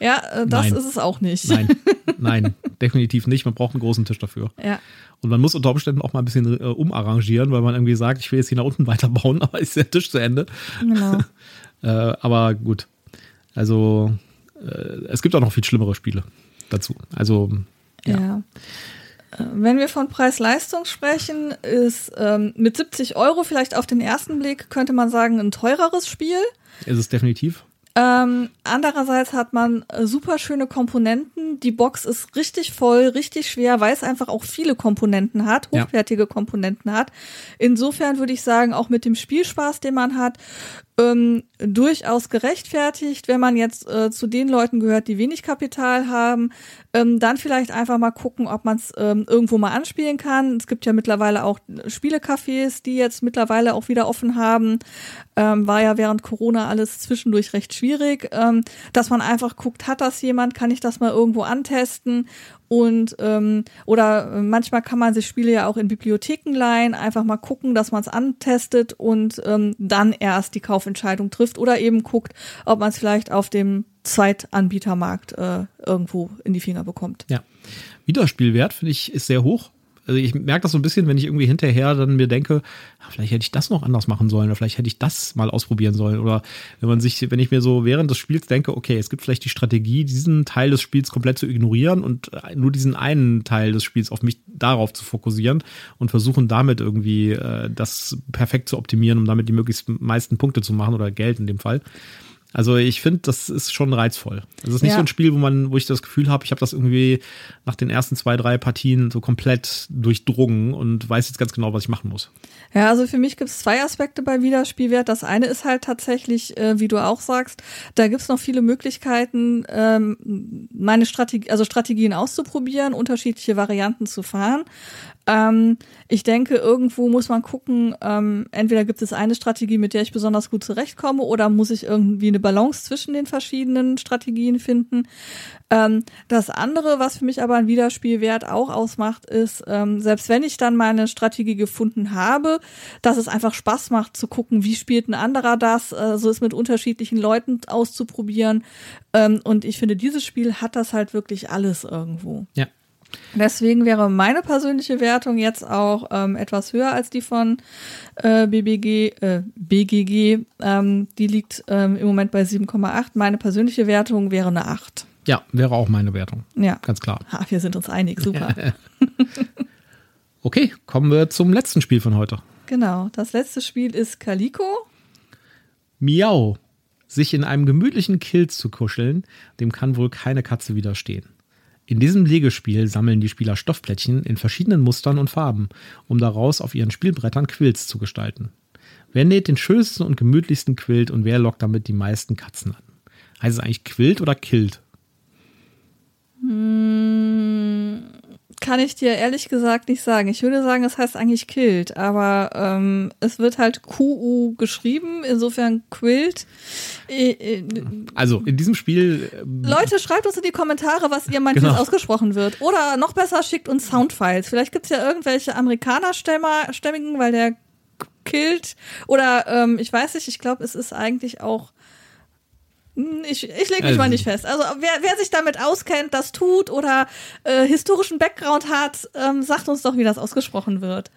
Ja, äh, das Nein. ist es auch nicht. Nein, nein, definitiv nicht. Man braucht einen großen Tisch dafür. Ja. Und man muss unter Umständen auch mal ein bisschen äh, umarrangieren, weil man irgendwie sagt, ich will jetzt hier nach unten weiterbauen, aber ist der Tisch zu Ende. Genau. äh, aber gut. Also äh, es gibt auch noch viel schlimmere Spiele dazu. Also ja. ja. Wenn wir von Preis-Leistung sprechen, ist ähm, mit 70 Euro vielleicht auf den ersten Blick, könnte man sagen, ein teureres Spiel. Ist es definitiv. Ähm, andererseits hat man äh, super schöne Komponenten. Die Box ist richtig voll, richtig schwer, weil es einfach auch viele Komponenten hat, hochwertige ja. Komponenten hat. Insofern würde ich sagen, auch mit dem Spielspaß, den man hat, ähm, durchaus gerechtfertigt, wenn man jetzt äh, zu den Leuten gehört, die wenig Kapital haben, ähm, dann vielleicht einfach mal gucken, ob man es ähm, irgendwo mal anspielen kann. Es gibt ja mittlerweile auch Spielecafés, die jetzt mittlerweile auch wieder offen haben. Ähm, war ja während Corona alles zwischendurch recht schwierig, ähm, dass man einfach guckt, hat das jemand, kann ich das mal irgendwo antesten und ähm, oder manchmal kann man sich Spiele ja auch in Bibliotheken leihen, einfach mal gucken, dass man es antestet und ähm, dann erst die Kaufentscheidung trifft oder eben guckt, ob man es vielleicht auf dem Zweitanbietermarkt äh, irgendwo in die Finger bekommt. Ja. Wiederspielwert, finde ich, ist sehr hoch. Also ich merke das so ein bisschen, wenn ich irgendwie hinterher dann mir denke, ah, vielleicht hätte ich das noch anders machen sollen oder vielleicht hätte ich das mal ausprobieren sollen. Oder wenn man sich, wenn ich mir so während des Spiels denke, okay, es gibt vielleicht die Strategie, diesen Teil des Spiels komplett zu ignorieren und nur diesen einen Teil des Spiels auf mich darauf zu fokussieren und versuchen damit irgendwie äh, das perfekt zu optimieren, um damit die möglichst meisten Punkte zu machen oder Geld in dem Fall. Also ich finde, das ist schon reizvoll. Es ist nicht ja. so ein Spiel, wo man, wo ich das Gefühl habe, ich habe das irgendwie nach den ersten zwei, drei Partien so komplett durchdrungen und weiß jetzt ganz genau, was ich machen muss. Ja, also für mich gibt es zwei Aspekte bei Wiederspielwert. Das eine ist halt tatsächlich, äh, wie du auch sagst, da gibt es noch viele Möglichkeiten, ähm, meine Strategie, also Strategien auszuprobieren, unterschiedliche Varianten zu fahren. Ähm, ich denke, irgendwo muss man gucken, ähm, entweder gibt es eine Strategie, mit der ich besonders gut zurechtkomme, oder muss ich irgendwie eine Balance zwischen den verschiedenen Strategien finden. Ähm, das andere, was für mich aber ein Wiederspielwert auch ausmacht, ist, ähm, selbst wenn ich dann meine Strategie gefunden habe, dass es einfach Spaß macht zu gucken, wie spielt ein anderer das, äh, so ist mit unterschiedlichen Leuten auszuprobieren. Ähm, und ich finde, dieses Spiel hat das halt wirklich alles irgendwo. Ja. Deswegen wäre meine persönliche Wertung jetzt auch ähm, etwas höher als die von äh, BBG, äh, BGG. Ähm, die liegt ähm, im Moment bei 7,8. Meine persönliche Wertung wäre eine 8. Ja, wäre auch meine Wertung. Ja. Ganz klar. Ha, wir sind uns einig, super. okay, kommen wir zum letzten Spiel von heute. Genau, das letzte Spiel ist Calico. Miau. Sich in einem gemütlichen Kill zu kuscheln, dem kann wohl keine Katze widerstehen. In diesem Legespiel sammeln die Spieler Stoffplättchen in verschiedenen Mustern und Farben, um daraus auf ihren Spielbrettern Quills zu gestalten. Wer näht den schönsten und gemütlichsten Quilt und wer lockt damit die meisten Katzen an? Heißt es eigentlich Quilt oder Kilt? Hm, kann ich dir ehrlich gesagt nicht sagen. Ich würde sagen, es heißt eigentlich Kilt, aber ähm, es wird halt QU geschrieben, insofern Quilt. Äh, äh, also in diesem Spiel. Ähm, Leute, schreibt uns in die Kommentare, was ihr meint, genau. wie es ausgesprochen wird. Oder noch besser, schickt uns Soundfiles. Vielleicht gibt es ja irgendwelche Amerikanerstämmigen, weil der Kilt. Oder ähm, ich weiß nicht, ich glaube, es ist eigentlich auch ich, ich lege mich also. mal nicht fest. Also wer, wer sich damit auskennt, das tut oder äh, historischen Background hat, ähm, sagt uns doch, wie das ausgesprochen wird.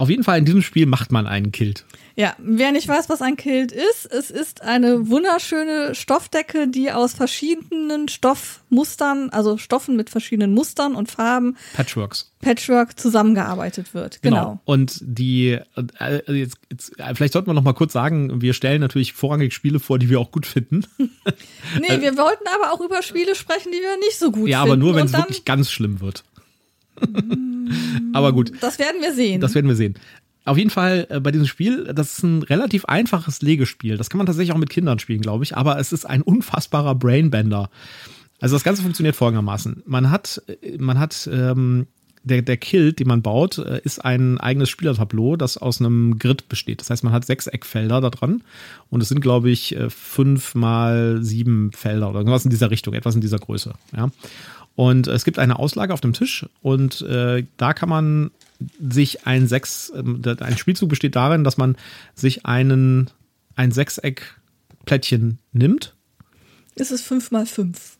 Auf jeden Fall in diesem Spiel macht man einen Kilt. Ja, wer nicht weiß, was ein Kilt ist, es ist eine wunderschöne Stoffdecke, die aus verschiedenen Stoffmustern, also Stoffen mit verschiedenen Mustern und Farben, Patchworks, Patchwork zusammengearbeitet wird. Genau. genau. Und die, äh, jetzt, jetzt, vielleicht sollten wir noch mal kurz sagen, wir stellen natürlich vorrangig Spiele vor, die wir auch gut finden. nee, wir wollten aber auch über Spiele sprechen, die wir nicht so gut ja, finden. Ja, aber nur, wenn es wirklich ganz schlimm wird. aber gut. Das werden wir sehen. Das werden wir sehen. Auf jeden Fall äh, bei diesem Spiel, das ist ein relativ einfaches Legespiel. Das kann man tatsächlich auch mit Kindern spielen, glaube ich, aber es ist ein unfassbarer Brainbender. Also das Ganze funktioniert folgendermaßen. Man hat, äh, man hat ähm, der, der Kill, den man baut, äh, ist ein eigenes Spielertableau, das aus einem Grid besteht. Das heißt, man hat sechs Eckfelder da dran und es sind, glaube ich, fünf mal sieben Felder oder irgendwas in dieser Richtung, etwas in dieser Größe. Ja. Und es gibt eine Auslage auf dem Tisch und äh, da kann man sich ein Sechs, ähm, ein Spielzug besteht darin, dass man sich einen, ein Sechseck-Plättchen nimmt. Ist es fünf mal fünf?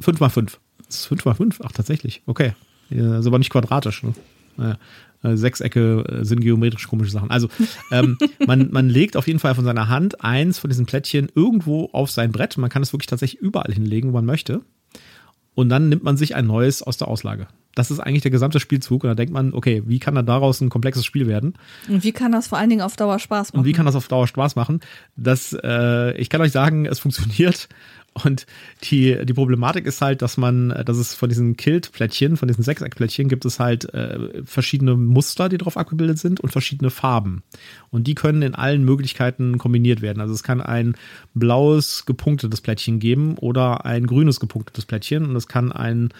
Fünf mal fünf. Das ist fünf mal fünf? Ach, tatsächlich. Okay. Das ist aber nicht quadratisch. Ne? Naja. Äh, Sechsecke äh, sind geometrisch komische Sachen. Also ähm, man, man legt auf jeden Fall von seiner Hand eins von diesen Plättchen irgendwo auf sein Brett. Man kann es wirklich tatsächlich überall hinlegen, wo man möchte und dann nimmt man sich ein neues aus der Auslage. Das ist eigentlich der gesamte Spielzug und da denkt man, okay, wie kann da daraus ein komplexes Spiel werden? Und wie kann das vor allen Dingen auf Dauer Spaß machen? Und wie kann das auf Dauer Spaß machen? Das, äh, ich kann euch sagen, es funktioniert und die, die Problematik ist halt, dass man, dass es von diesen Kilt-Plättchen, von diesen Sechseckplättchen gibt es halt äh, verschiedene Muster, die drauf abgebildet sind und verschiedene Farben. Und die können in allen Möglichkeiten kombiniert werden. Also es kann ein blaues gepunktetes Plättchen geben oder ein grünes gepunktetes Plättchen und es kann ein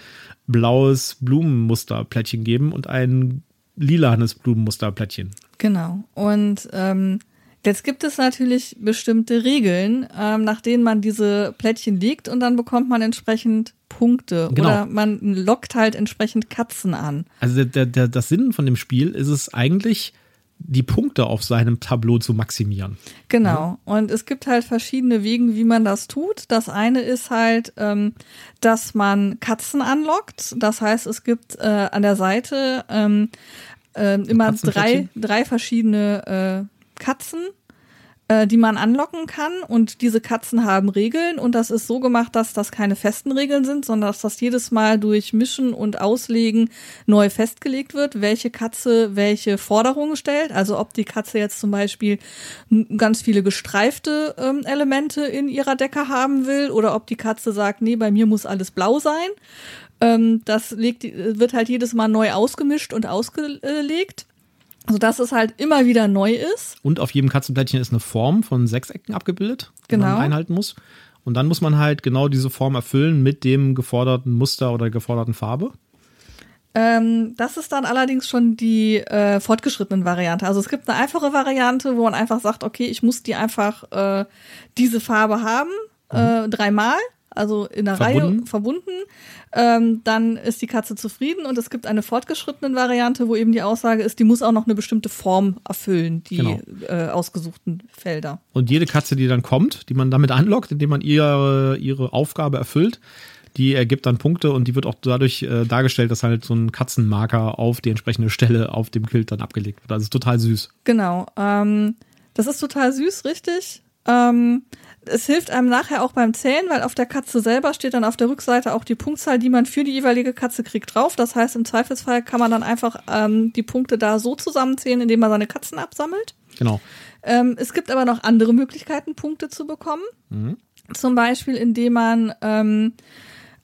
blaues Blumenmusterplättchen geben und ein lilanes Blumenmusterplättchen. Genau. Und ähm, Jetzt gibt es natürlich bestimmte Regeln, ähm, nach denen man diese Plättchen legt und dann bekommt man entsprechend Punkte genau. oder man lockt halt entsprechend Katzen an. Also der, der, das Sinn von dem Spiel ist es eigentlich, die Punkte auf seinem Tableau zu maximieren. Genau. Und es gibt halt verschiedene Wege, wie man das tut. Das eine ist halt, ähm, dass man Katzen anlockt. Das heißt, es gibt äh, an der Seite ähm, äh, immer drei, drei verschiedene äh, Katzen äh, die man anlocken kann. Und diese Katzen haben Regeln und das ist so gemacht, dass das keine festen Regeln sind, sondern dass das jedes Mal durch Mischen und Auslegen neu festgelegt wird, welche Katze welche Forderungen stellt. Also ob die Katze jetzt zum Beispiel ganz viele gestreifte ähm, Elemente in ihrer Decke haben will oder ob die Katze sagt, nee, bei mir muss alles blau sein. Ähm, das legt, wird halt jedes Mal neu ausgemischt und ausgelegt. Also dass es halt immer wieder neu ist. Und auf jedem Katzenplättchen ist eine Form von Sechsecken abgebildet, die genau. man einhalten muss. Und dann muss man halt genau diese Form erfüllen mit dem geforderten Muster oder geforderten Farbe. Ähm, das ist dann allerdings schon die äh, fortgeschrittenen Variante. Also es gibt eine einfache Variante, wo man einfach sagt, okay, ich muss die einfach äh, diese Farbe haben, äh, mhm. dreimal also in der verbunden. Reihe verbunden, ähm, dann ist die Katze zufrieden und es gibt eine fortgeschrittene Variante, wo eben die Aussage ist, die muss auch noch eine bestimmte Form erfüllen, die genau. äh, ausgesuchten Felder. Und jede Katze, die dann kommt, die man damit anlockt, indem man ihre, ihre Aufgabe erfüllt, die ergibt dann Punkte und die wird auch dadurch äh, dargestellt, dass halt so ein Katzenmarker auf die entsprechende Stelle auf dem Kilt dann abgelegt wird. Also total süß. Genau. Ähm, das ist total süß, richtig. Ähm, es hilft einem nachher auch beim Zählen, weil auf der Katze selber steht dann auf der Rückseite auch die Punktzahl, die man für die jeweilige Katze kriegt, drauf. Das heißt, im Zweifelsfall kann man dann einfach ähm, die Punkte da so zusammenzählen, indem man seine Katzen absammelt. Genau. Ähm, es gibt aber noch andere Möglichkeiten, Punkte zu bekommen. Mhm. Zum Beispiel, indem man ähm,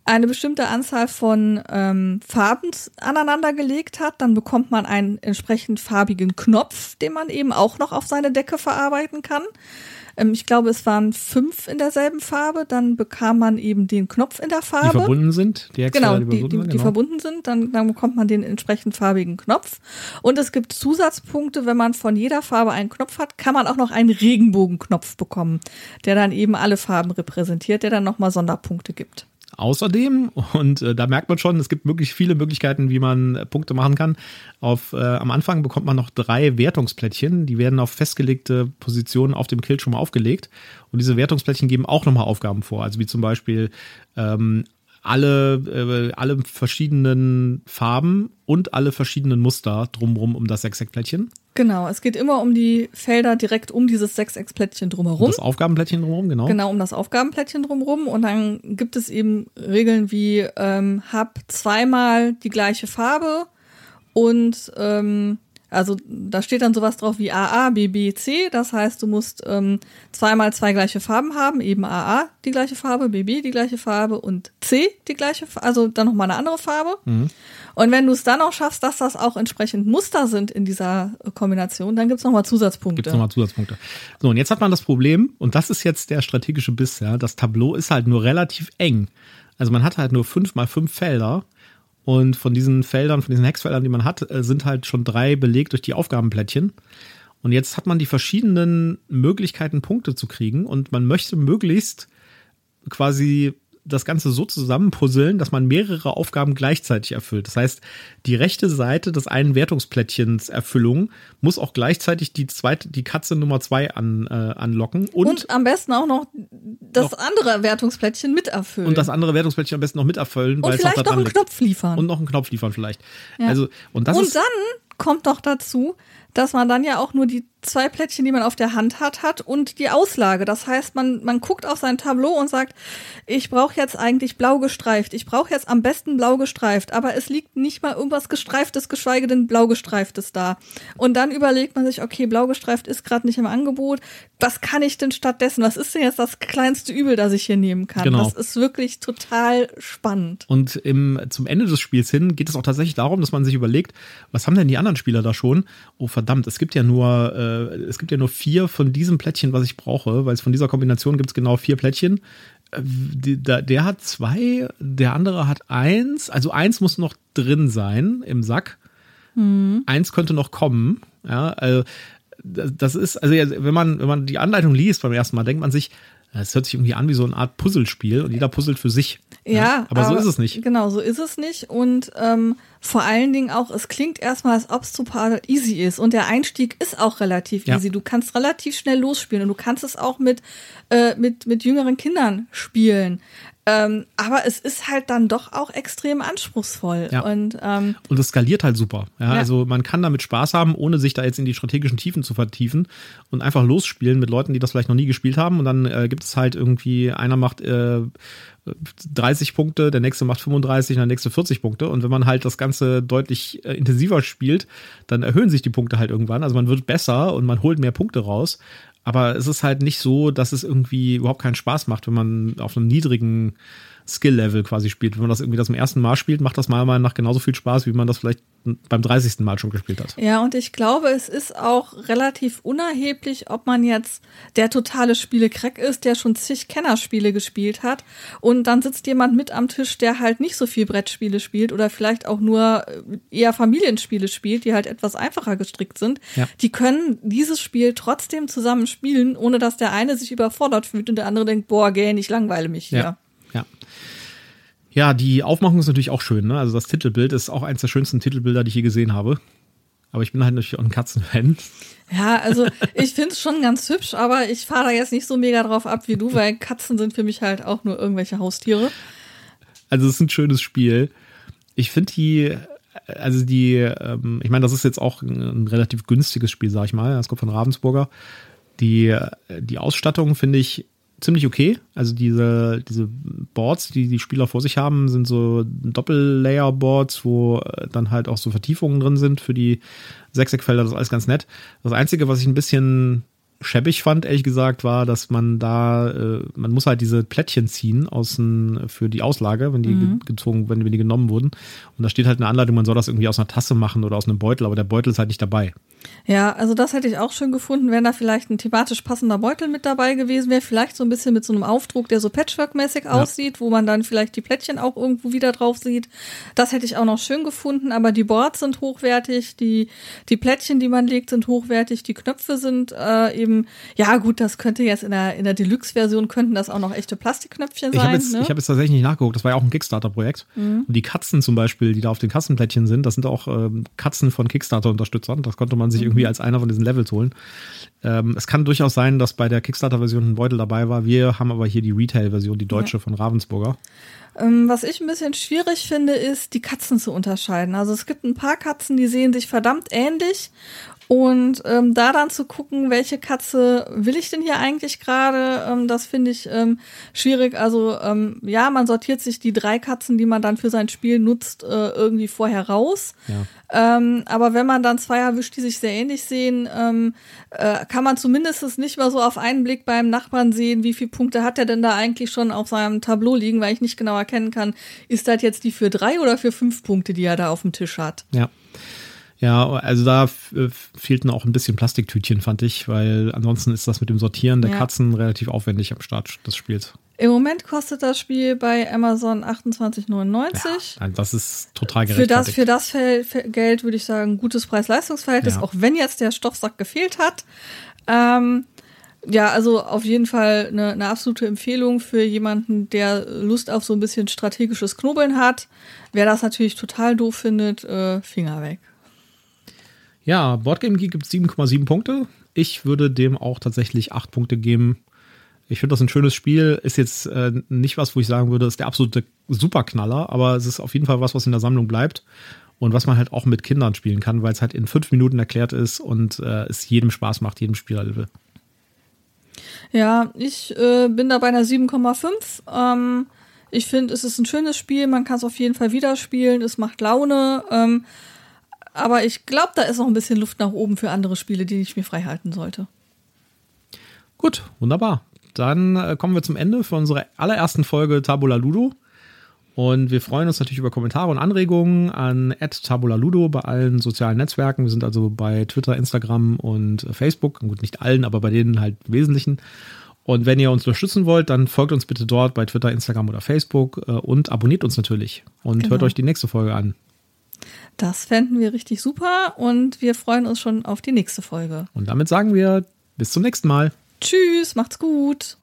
eine bestimmte Anzahl von ähm, Farben aneinandergelegt hat, dann bekommt man einen entsprechend farbigen Knopf, den man eben auch noch auf seine Decke verarbeiten kann. Ähm, ich glaube, es waren fünf in derselben Farbe. Dann bekam man eben den Knopf in der Farbe. Die verbunden sind, die extra genau, die, die, die, genau. die verbunden sind. Dann, dann bekommt man den entsprechend farbigen Knopf. Und es gibt Zusatzpunkte, wenn man von jeder Farbe einen Knopf hat, kann man auch noch einen Regenbogenknopf bekommen, der dann eben alle Farben repräsentiert, der dann nochmal Sonderpunkte gibt. Außerdem, und äh, da merkt man schon, es gibt wirklich viele Möglichkeiten, wie man äh, Punkte machen kann. Auf, äh, am Anfang bekommt man noch drei Wertungsplättchen, die werden auf festgelegte Positionen auf dem Kill schon mal aufgelegt. Und diese Wertungsplättchen geben auch nochmal Aufgaben vor, also wie zum Beispiel ähm, alle, äh, alle verschiedenen Farben und alle verschiedenen Muster drumherum um das Sechseckplättchen. Genau, es geht immer um die Felder direkt um dieses Sechseckplättchen drumherum. Um das Aufgabenplättchen drumherum, genau. Genau, um das Aufgabenplättchen drumherum. Und dann gibt es eben Regeln wie, ähm, hab zweimal die gleiche Farbe und ähm, also da steht dann sowas drauf wie AA, BB, C. Das heißt, du musst ähm, zweimal zwei gleiche Farben haben, eben AA die gleiche Farbe, BB die gleiche Farbe und C die gleiche, Farbe, also dann nochmal eine andere Farbe. Mhm. Und wenn du es dann auch schaffst, dass das auch entsprechend Muster sind in dieser Kombination, dann gibt's nochmal Zusatzpunkte. Gibt's nochmal Zusatzpunkte. So, und jetzt hat man das Problem, und das ist jetzt der strategische Biss, ja, das Tableau ist halt nur relativ eng. Also man hat halt nur fünf mal fünf Felder und von diesen Feldern, von diesen Hexfeldern, die man hat, äh, sind halt schon drei belegt durch die Aufgabenplättchen. Und jetzt hat man die verschiedenen Möglichkeiten, Punkte zu kriegen. Und man möchte möglichst quasi das Ganze so zusammenpuzzeln, dass man mehrere Aufgaben gleichzeitig erfüllt. Das heißt, die rechte Seite des einen Wertungsplättchens Erfüllung muss auch gleichzeitig die zweite, die Katze Nummer zwei an, äh, anlocken. Und, und am besten auch noch das noch, andere Wertungsplättchen miterfüllen. Und das andere Wertungsplättchen am besten noch miterfüllen. Und vielleicht noch, noch einen Knopf liefern. Und noch einen Knopf liefern vielleicht. Ja. Also, und das und ist, dann kommt doch dazu, dass man dann ja auch nur die zwei Plättchen, die man auf der Hand hat, hat und die Auslage. Das heißt, man, man guckt auf sein Tableau und sagt, ich brauche jetzt eigentlich blau gestreift. Ich brauche jetzt am besten blau gestreift, aber es liegt nicht mal irgendwas gestreiftes, geschweige denn blau gestreiftes da. Und dann überlegt man sich, okay, blau gestreift ist gerade nicht im Angebot. Was kann ich denn stattdessen? Was ist denn jetzt das kleinste Übel, das ich hier nehmen kann? Genau. Das ist wirklich total spannend. Und im, zum Ende des Spiels hin geht es auch tatsächlich darum, dass man sich überlegt, was haben denn die anderen Spieler da schon? Oh verdammt, es gibt ja nur äh, es gibt ja nur vier von diesem Plättchen, was ich brauche, weil es von dieser Kombination gibt es genau vier Plättchen. Äh, der, der hat zwei, der andere hat eins. Also eins muss noch drin sein im Sack. Mhm. Eins könnte noch kommen. Ja, also das ist, also wenn man, wenn man die Anleitung liest beim ersten Mal, denkt man sich, Es hört sich irgendwie an wie so eine Art Puzzlespiel und jeder puzzelt für sich. Ja, ja aber, aber, so ist es nicht. Genau, so ist es nicht. Und ähm, vor allen Dingen auch, es klingt erstmal, als ob es total easy ist. Und der Einstieg ist auch relativ ja. easy. Du kannst relativ schnell losspielen und du kannst es auch mit, äh, mit, mit jüngeren Kindern spielen. Ähm, aber es ist halt dann doch auch extrem anspruchsvoll. Ja. Und, ähm, und es skaliert halt super. Ja, ja, Also man kann damit Spaß haben, ohne sich da jetzt in die strategischen Tiefen zu vertiefen und einfach losspielen mit Leuten, die das vielleicht noch nie gespielt haben. Und dann äh, gibt es halt irgendwie, einer macht äh, 30 Punkte, der nächste macht 35 und der nächste 40 Punkte. Und wenn man halt das Ganze deutlich äh, intensiver spielt, dann erhöhen sich die Punkte halt irgendwann. Also man wird besser und man holt mehr Punkte raus. Aber es ist halt nicht so, dass es irgendwie überhaupt keinen Spaß macht, wenn man auf einem niedrigen Skill-Level quasi spielt. Wenn man das irgendwie das zum ersten Mal spielt, macht das mal mal nach genauso viel Spaß, wie man das vielleicht beim 30. Mal schon gespielt hat. Ja, und ich glaube, es ist auch relativ unerheblich, ob man jetzt der totale Spiele-Crack ist, der schon zig Kennerspiele gespielt hat und dann sitzt jemand mit am Tisch, der halt nicht so viel Brettspiele spielt oder vielleicht auch nur äh, eher Familienspiele spielt, die halt etwas einfacher gestrickt sind. Ja. Die können dieses Spiel trotzdem zusammen spielen, ohne dass der eine sich überfordert fühlt und der andere denkt, boah, gähn, ich langweile mich hier. Ja. Ja. Ja, die Aufmachung ist natürlich auch schön. Ne? Also das Titelbild ist auch eines der schönsten Titelbilder, die ich je gesehen habe. Aber ich bin halt natürlich auch ein Katzenfan. Ja, also ich finde es schon ganz hübsch, aber ich fahre da jetzt nicht so mega drauf ab wie du, weil Katzen sind für mich halt auch nur irgendwelche Haustiere. Also es ist ein schönes Spiel. Ich finde die, also die, ähm, ich meine, das ist jetzt auch ein, ein relativ günstiges Spiel, sag ich mal. Das kommt von Ravensburger. Die, die Ausstattung finde ich ziemlich okay. Also diese, diese Boards, die die Spieler vor sich haben, sind so Doppellayer-Boards, wo äh, dann halt auch so Vertiefungen drin sind für die Sechseckfelder. Das ist alles ganz nett. Das Einzige, was ich ein bisschen schäbig fand, ehrlich gesagt, war, dass man da, äh, man muss halt diese Plättchen ziehen außen für die Auslage, wenn die mhm. gezogen, wenn, wenn die genommen wurden. Und da steht halt eine Anleitung, man soll das irgendwie aus einer Tasse machen oder aus einem Beutel, aber der Beutel ist halt nicht dabei. Ja, also das hätte ich auch schön gefunden, wenn da vielleicht ein thematisch passender Beutel mit dabei gewesen wäre. Vielleicht so ein bisschen mit so einem Aufdruck, der so Patchwork-mäßig ja. aussieht, wo man dann vielleicht die Plättchen auch irgendwo wieder drauf sieht. Das hätte ich auch noch schön gefunden, aber die Boards sind hochwertig, die, die Plättchen, die man legt, sind hochwertig, die Knöpfe sind äh, eben, ja gut, das könnte jetzt in der, in der Deluxe-Version könnten das auch noch echte Plastikknöpfchen sein. Ich habe jetzt, ne? hab jetzt tatsächlich nicht nachgeguckt, das war ja auch ein Kickstarter-Projekt. Mhm. Und die Katzen zum Beispiel, die da auf den Kassenplättchen sind, das sind auch ähm, Katzen von Kickstarter-Unterstützern. Das konnte man sich mhm. irgendwie als einer von diesen Levels holen. Ähm, es kann durchaus sein, dass bei der Kickstarter-Version ein Beutel dabei war. Wir haben aber hier die Retail-Version, die deutsche ja. von Ravensburger. Ähm, was ich ein bisschen schwierig finde, ist, die Katzen zu unterscheiden. Also es gibt ein paar Katzen, die sehen sich verdammt ähnlich und ähm, da dann zu gucken, welche Katze will ich denn hier eigentlich gerade, ähm, das finde ich ähm, schwierig. Also ähm, ja, man sortiert sich die drei Katzen, die man dann für sein Spiel nutzt, äh, irgendwie vorher raus. Ja. Ähm, aber wenn man dann zwei erwischt, die sich sehr ähnlich sehen, ähm, äh, kann man zumindest nicht mal so auf einen Blick beim Nachbarn sehen, wie viele Punkte hat er denn da eigentlich schon auf seinem Tableau liegen, weil ich nicht genau erkennen kann, ist das jetzt die für drei oder für fünf Punkte, die er da auf dem Tisch hat. Ja. Ja, also da fehlten auch ein bisschen Plastiktütchen, fand ich, weil ansonsten ist das mit dem Sortieren der ja. Katzen relativ aufwendig am Start des Spiels. Im Moment kostet das Spiel bei Amazon 28,99. Ja, das ist total gerechtfertigt. Für das, für das Geld würde ich sagen, gutes Preis-Leistungsverhältnis, ja. auch wenn jetzt der Stoffsack gefehlt hat. Ähm, ja, also auf jeden Fall eine, eine, absolute Empfehlung für jemanden, der Lust auf so ein bisschen strategisches Knobeln hat. Wer das natürlich total doof findet, äh, Finger weg. Ja, Boardgame Geek gibt 7,7 Punkte. Ich würde dem auch tatsächlich 8 Punkte geben. Ich finde das ein schönes Spiel. Ist jetzt äh, nicht was, wo ich sagen würde, ist der absolute Superknaller, aber es ist auf jeden Fall was, was in der Sammlung bleibt und was man halt auch mit Kindern spielen kann, weil es halt in fünf Minuten erklärt ist und äh, es jedem Spaß macht, jedem Spieler Ja, ich äh, bin da bei einer 7,5. Ähm, ich finde, es ist ein schönes Spiel, man kann es auf jeden Fall wieder spielen, es macht Laune. Ähm, aber ich glaube, da ist noch ein bisschen Luft nach oben für andere Spiele, die ich mir frei halten sollte. Gut, wunderbar. Dann äh, kommen wir zum Ende für unsere allerersten Folge Tabula Ludo. Und wir freuen uns natürlich über Kommentare und Anregungen an @tabulaludo bei allen sozialen Netzwerken. Wir sind also bei Twitter, Instagram und Facebook. Gut, nicht allen, aber bei denen halt Wesentlichen. Und wenn ihr uns unterstützen wollt, dann folgt uns bitte dort bei Twitter, Instagram oder Facebook äh, und abonniert uns natürlich. Und genau. hört euch die nächste Folge an. Das fänden wir richtig super und wir freuen uns schon auf die nächste Folge. Und damit sagen wir bis zum nächsten Mal. Tschüss, macht's gut.